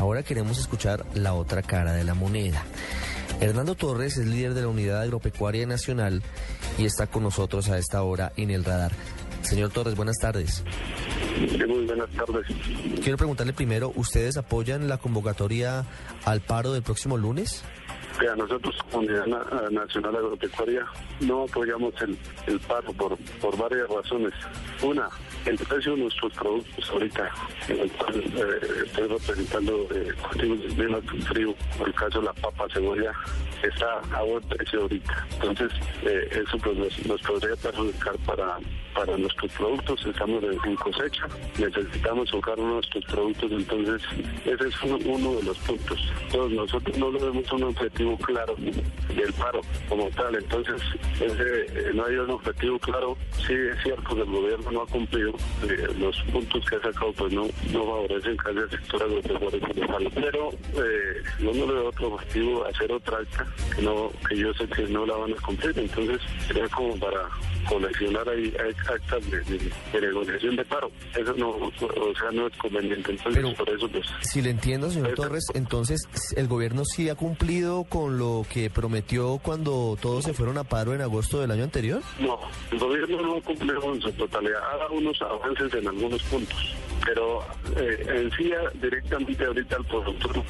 Ahora queremos escuchar la otra cara de la moneda. Hernando Torres es líder de la Unidad Agropecuaria Nacional y está con nosotros a esta hora en el radar. Señor Torres, buenas tardes. muy buenas tardes. Quiero preguntarle primero, ¿ustedes apoyan la convocatoria al paro del próximo lunes? A nosotros, Unidad Nacional Agropecuaria, no apoyamos el, el paro por, por varias razones. Una, el precio de nuestros productos ahorita, en el cual eh, estoy representando eh, cultivos de frío, por el caso de la papa, cebolla, está a buen precio ahorita. Entonces, eh, eso pues nos, podría perjudicar para, para nuestros productos. Estamos en cosecha, necesitamos sacar nuestros productos, entonces ese es uno, de los puntos. Entonces, nosotros no lo vemos un objetivo claro del paro como tal, entonces ese, eh, no hay un objetivo claro. Sí es cierto que el gobierno no ha cumplido eh, los puntos que ha sacado, pues no, no favorecen casi al sector agropecuario pero eh, no nos veo otro objetivo hacer otra acta que no que yo sé que no la van a cumplir, entonces sería como para coleccionar ahí actas de, negociación de paro. Eso no, o sea, no es conveniente. Entonces, por eso, pues. Si le entiendo, señor Torres, entonces el gobierno sí ha cumplido con lo que prometió cuando todos se fueron a paro en agosto del año anterior. No, el gobierno no ha cumplido en su totalidad. Ha dado unos avances en algunos puntos pero eh, en sí directamente ahorita al productor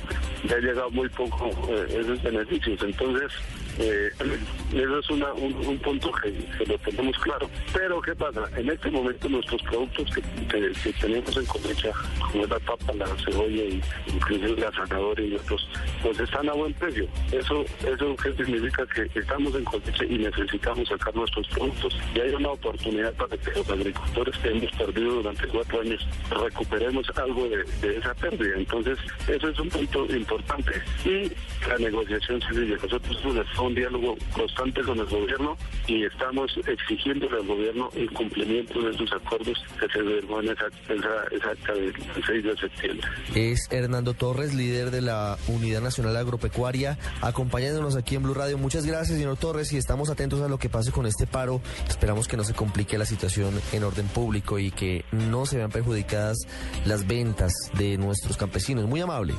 le ha llegado muy poco eh, esos beneficios. Entonces, eh, eso es un, punto que, lo tenemos claro. Pero ¿qué pasa? En este momento nuestros productos que, tenemos en cosecha, como la papa, la cebolla y inclusive la zanahoria y otros, pues están a buen precio. Eso, eso qué significa que estamos en cosecha y necesitamos sacar nuestros productos. Y hay una oportunidad para que los agricultores que hemos perdido durante cuatro años recuperemos algo de, esa pérdida. Entonces, eso es un punto importante. Y la negociación civil. Nosotros un diálogo constante con el gobierno y estamos exigiendo al gobierno el cumplimiento de sus acuerdos que se firmó en esa, esa, acta del 6 de septiembre. Es Hernando Torres, líder de la Unidad Nacional Agropecuaria, acompañándonos aquí en Blue Radio. Muchas gracias, señor Torres, y estamos atentos a lo que pase con este paro. Esperamos que no se complique la situación en orden público y que no se vean perjudicadas las ventas de nuestros campesinos. Muy amable.